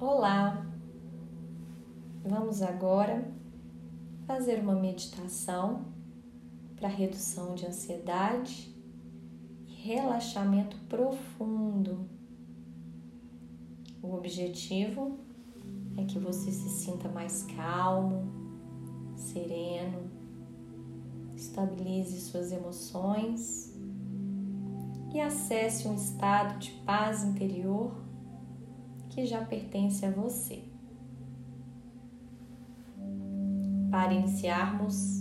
Olá! Vamos agora fazer uma meditação para redução de ansiedade e relaxamento profundo. O objetivo é que você se sinta mais calmo, sereno, estabilize suas emoções e acesse um estado de paz interior que já pertence a você. Para iniciarmos,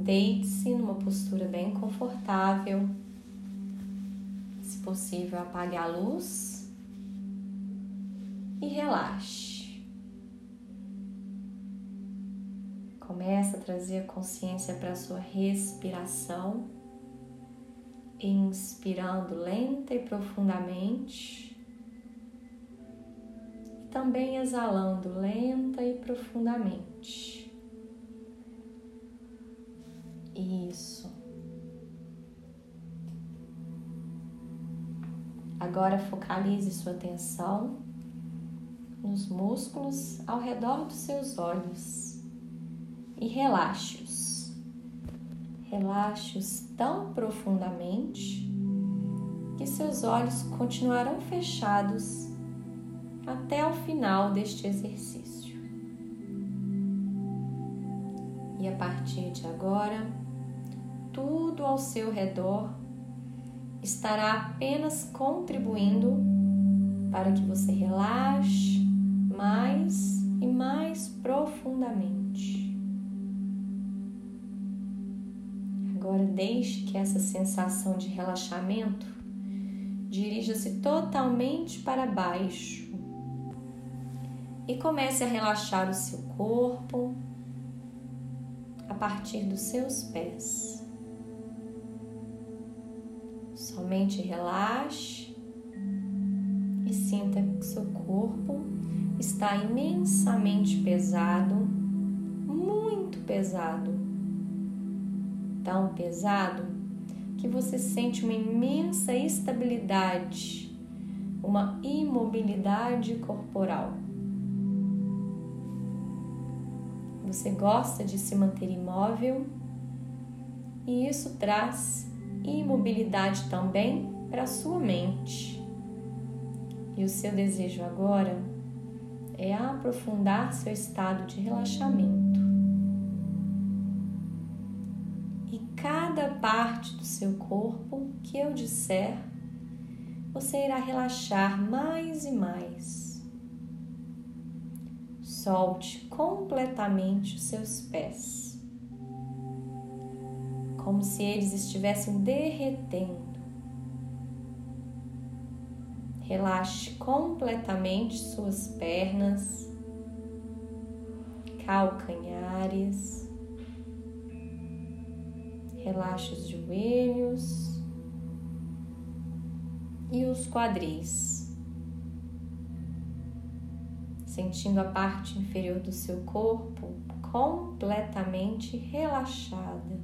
deite-se numa postura bem confortável. Se possível, apague a luz e relaxe. Começa a trazer a consciência para a sua respiração, inspirando lenta e profundamente também exalando lenta e profundamente. Isso. Agora focalize sua atenção nos músculos ao redor dos seus olhos e relaxe-os. Relaxe-os tão profundamente que seus olhos continuarão fechados até o final deste exercício. E a partir de agora, tudo ao seu redor estará apenas contribuindo para que você relaxe mais e mais profundamente. Agora deixe que essa sensação de relaxamento dirija-se totalmente para baixo e comece a relaxar o seu corpo a partir dos seus pés. Somente relaxe e sinta que seu corpo está imensamente pesado, muito pesado. Tão pesado que você sente uma imensa estabilidade, uma imobilidade corporal. Você gosta de se manter imóvel e isso traz imobilidade também para sua mente. E o seu desejo agora é aprofundar seu estado de relaxamento. E cada parte do seu corpo que eu disser, você irá relaxar mais e mais. Solte completamente os seus pés, como se eles estivessem derretendo. Relaxe completamente suas pernas, calcanhares. Relaxe os joelhos e os quadris sentindo a parte inferior do seu corpo completamente relaxada.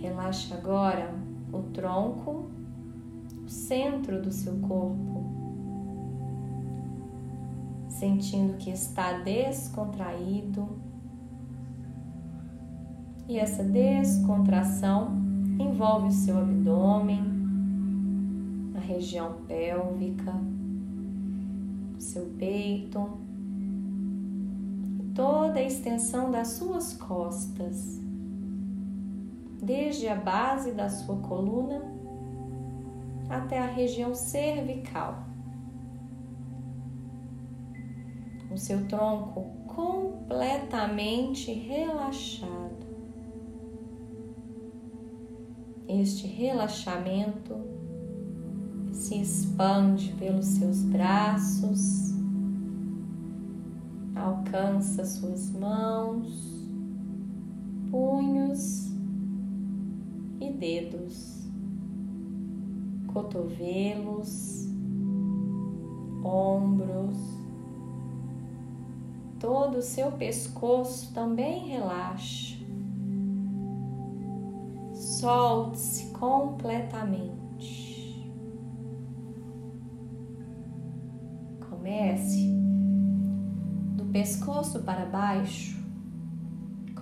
Relaxe agora o tronco, o centro do seu corpo, sentindo que está descontraído. E essa descontração envolve o seu abdômen, região pélvica, seu peito, toda a extensão das suas costas, desde a base da sua coluna até a região cervical. O seu tronco completamente relaxado. Este relaxamento se expande pelos seus braços, alcança suas mãos, punhos e dedos, cotovelos, ombros, todo o seu pescoço também relaxa. Solte-se completamente. Comece do pescoço para baixo,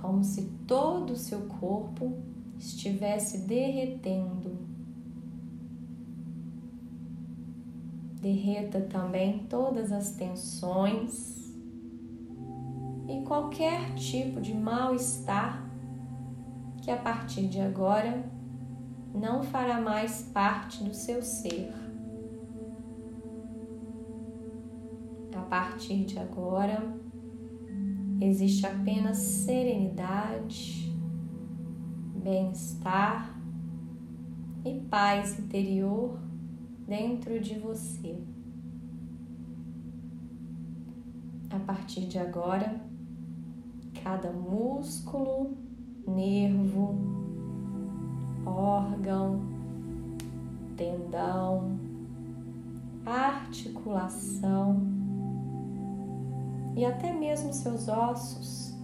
como se todo o seu corpo estivesse derretendo. Derreta também todas as tensões e qualquer tipo de mal-estar que a partir de agora não fará mais parte do seu ser. Partir de agora, existe apenas serenidade, bem-estar e paz interior dentro de você. A partir de agora, cada músculo, nervo, órgão, tendão, articulação e até mesmo seus ossos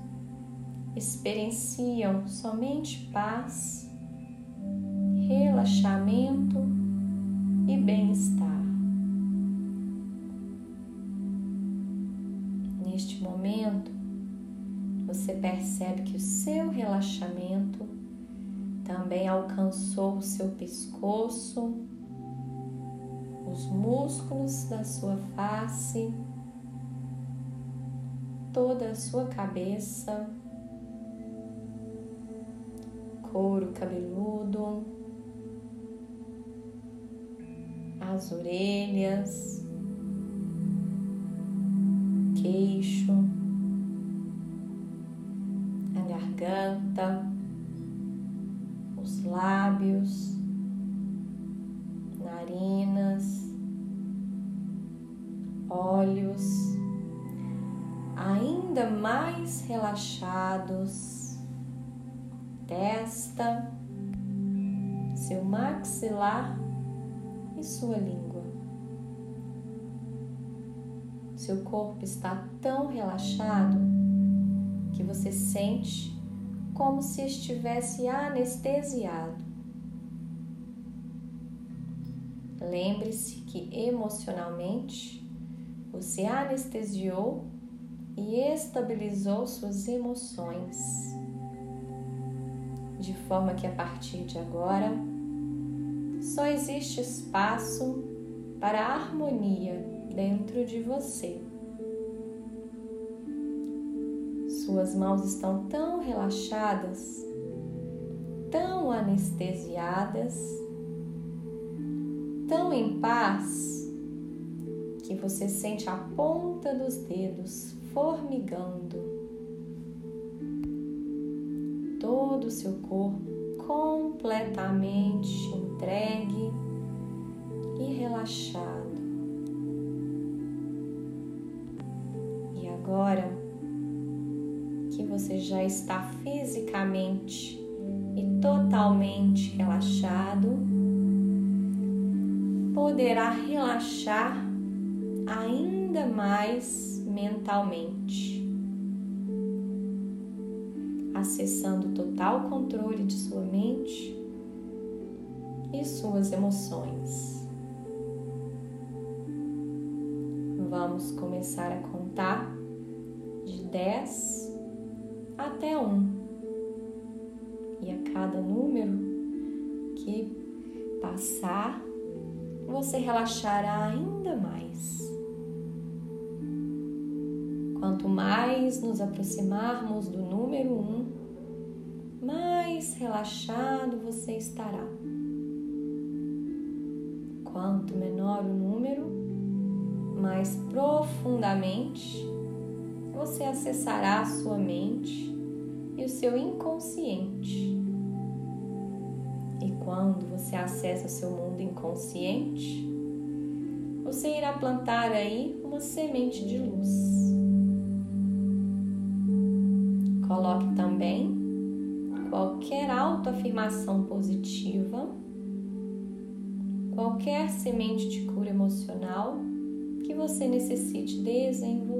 experienciam somente paz, relaxamento e bem-estar. Neste momento, você percebe que o seu relaxamento também alcançou o seu pescoço, os músculos da sua face, toda a sua cabeça, couro cabeludo, as orelhas, queixo, a garganta, os lábios, narinas, olhos, ainda mais relaxados, testa, seu maxilar e sua língua. Seu corpo está tão relaxado que você sente como se estivesse anestesiado. Lembre-se que emocionalmente você anestesiou e estabilizou suas emoções, de forma que a partir de agora só existe espaço para a harmonia dentro de você. Suas mãos estão tão relaxadas, tão anestesiadas, tão em paz, que você sente a ponta dos dedos formigando. Todo o seu corpo completamente entregue e relaxado. E agora que você já está fisicamente e totalmente relaxado, poderá relaxar ainda mais mentalmente, acessando total controle de sua mente e suas emoções. Vamos começar a contar de 10 até 1. E a cada número que passar, você relaxará ainda mais. Quanto mais nos aproximarmos do número 1, mais relaxado você estará. Quanto menor o número, mais profundamente você acessará a sua mente e o seu inconsciente. E quando você acessa o seu mundo inconsciente, você irá plantar aí uma semente de luz. Coloque também qualquer autoafirmação positiva qualquer semente de cura emocional que você necessite desenvolver.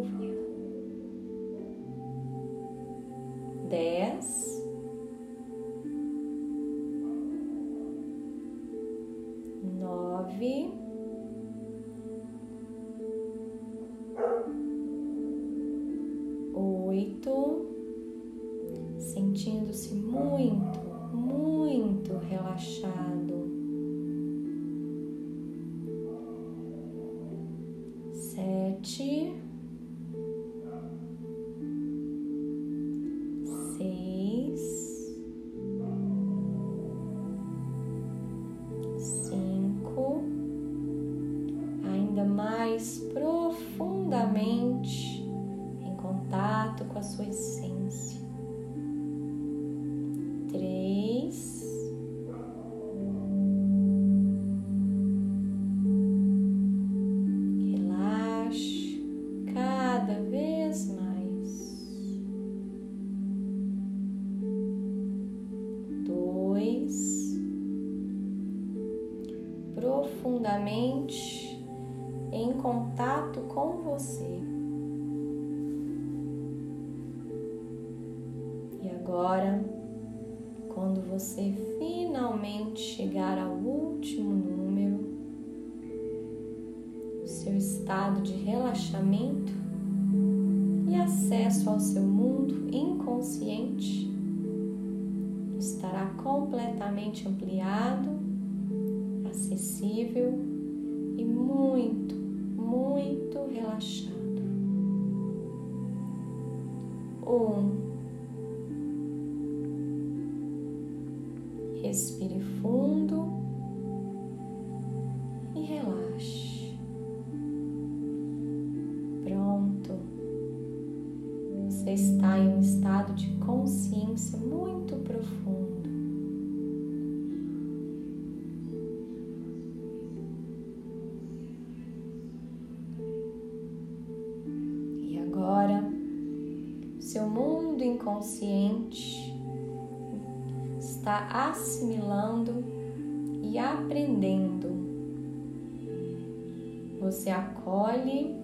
Acesso ao seu mundo inconsciente estará completamente ampliado acessível e muito, muito relaxado. Um. Consciência muito profundo. inconsciente está assimilando e aprendendo. Você acolhe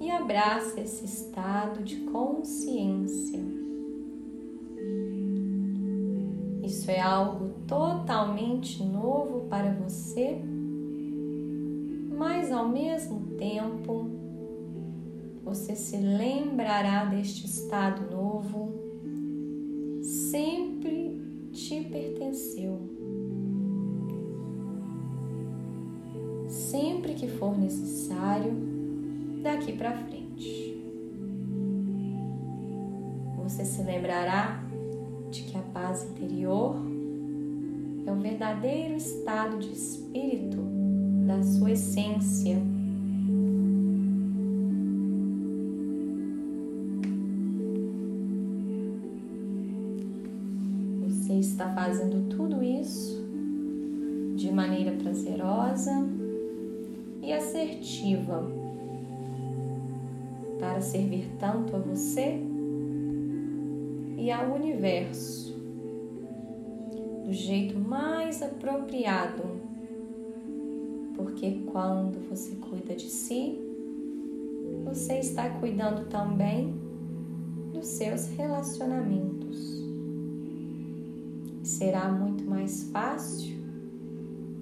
e abraça esse estado de consciência. É algo totalmente novo para você, mas ao mesmo tempo você se lembrará deste estado novo, sempre te pertenceu. Sempre que for necessário, daqui para frente. Você se lembrará de que a paz interior é o verdadeiro estado de espírito da sua essência. Está fazendo tudo isso de maneira prazerosa e assertiva para servir tanto a você e ao universo do jeito mais apropriado, porque quando você cuida de si, você está cuidando também dos seus relacionamentos. Será muito mais fácil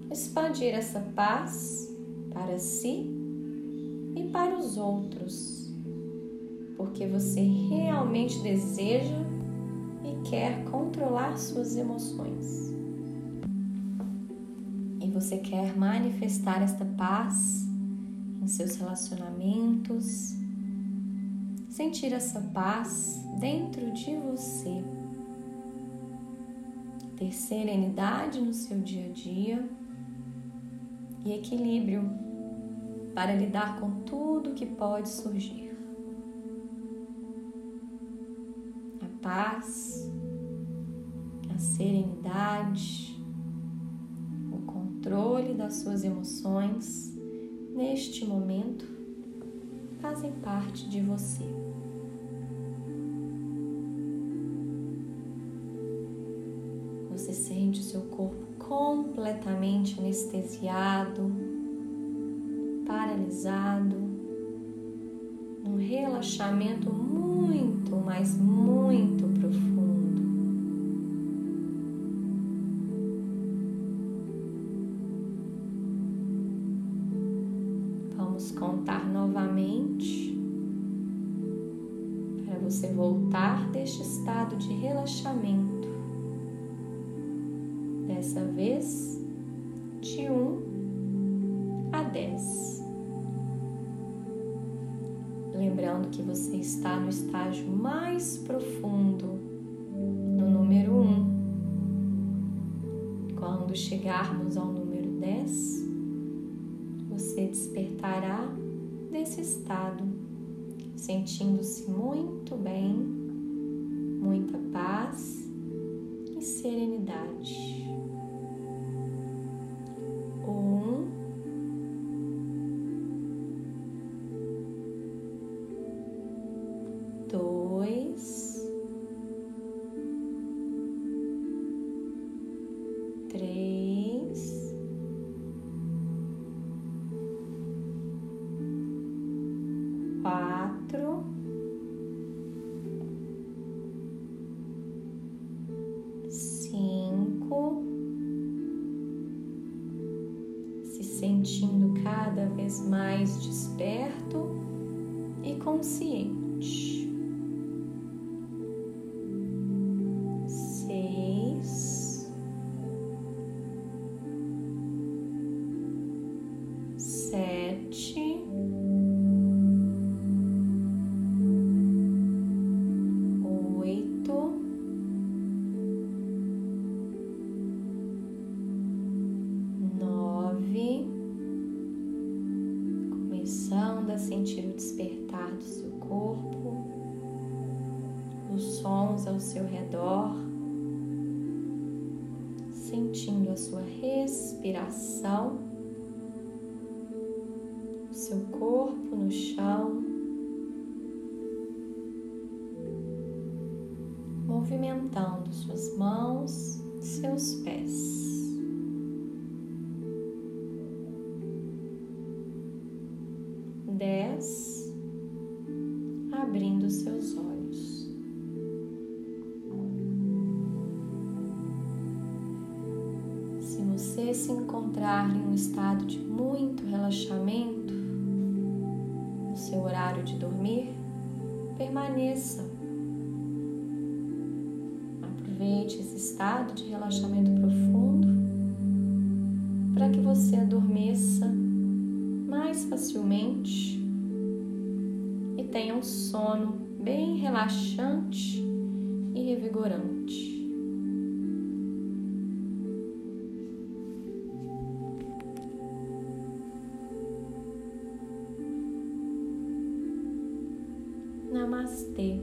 expandir essa paz para si e para os outros, porque você realmente deseja quer controlar suas emoções. E você quer manifestar esta paz em seus relacionamentos, sentir essa paz dentro de você ter serenidade no seu dia a dia e equilíbrio para lidar com tudo que pode surgir. Paz, a serenidade, o controle das suas emoções neste momento fazem parte de você. você sente o seu corpo completamente anestesiado, paralisado, relaxamento muito, mas muito profundo. Vamos contar novamente para você voltar deste estado de relaxamento. Dessa vez, de 1 a 10. Lembrando que você está no estágio mais profundo, no número 1. Quando chegarmos ao número 10, você despertará desse estado, sentindo-se muito bem, muita paz e serenidade. Seu corpo no chão, movimentando suas mãos, seus pés. Permaneça. Aproveite esse estado de relaxamento profundo para que você adormeça mais facilmente e tenha um sono bem relaxante e revigorante. Namaste.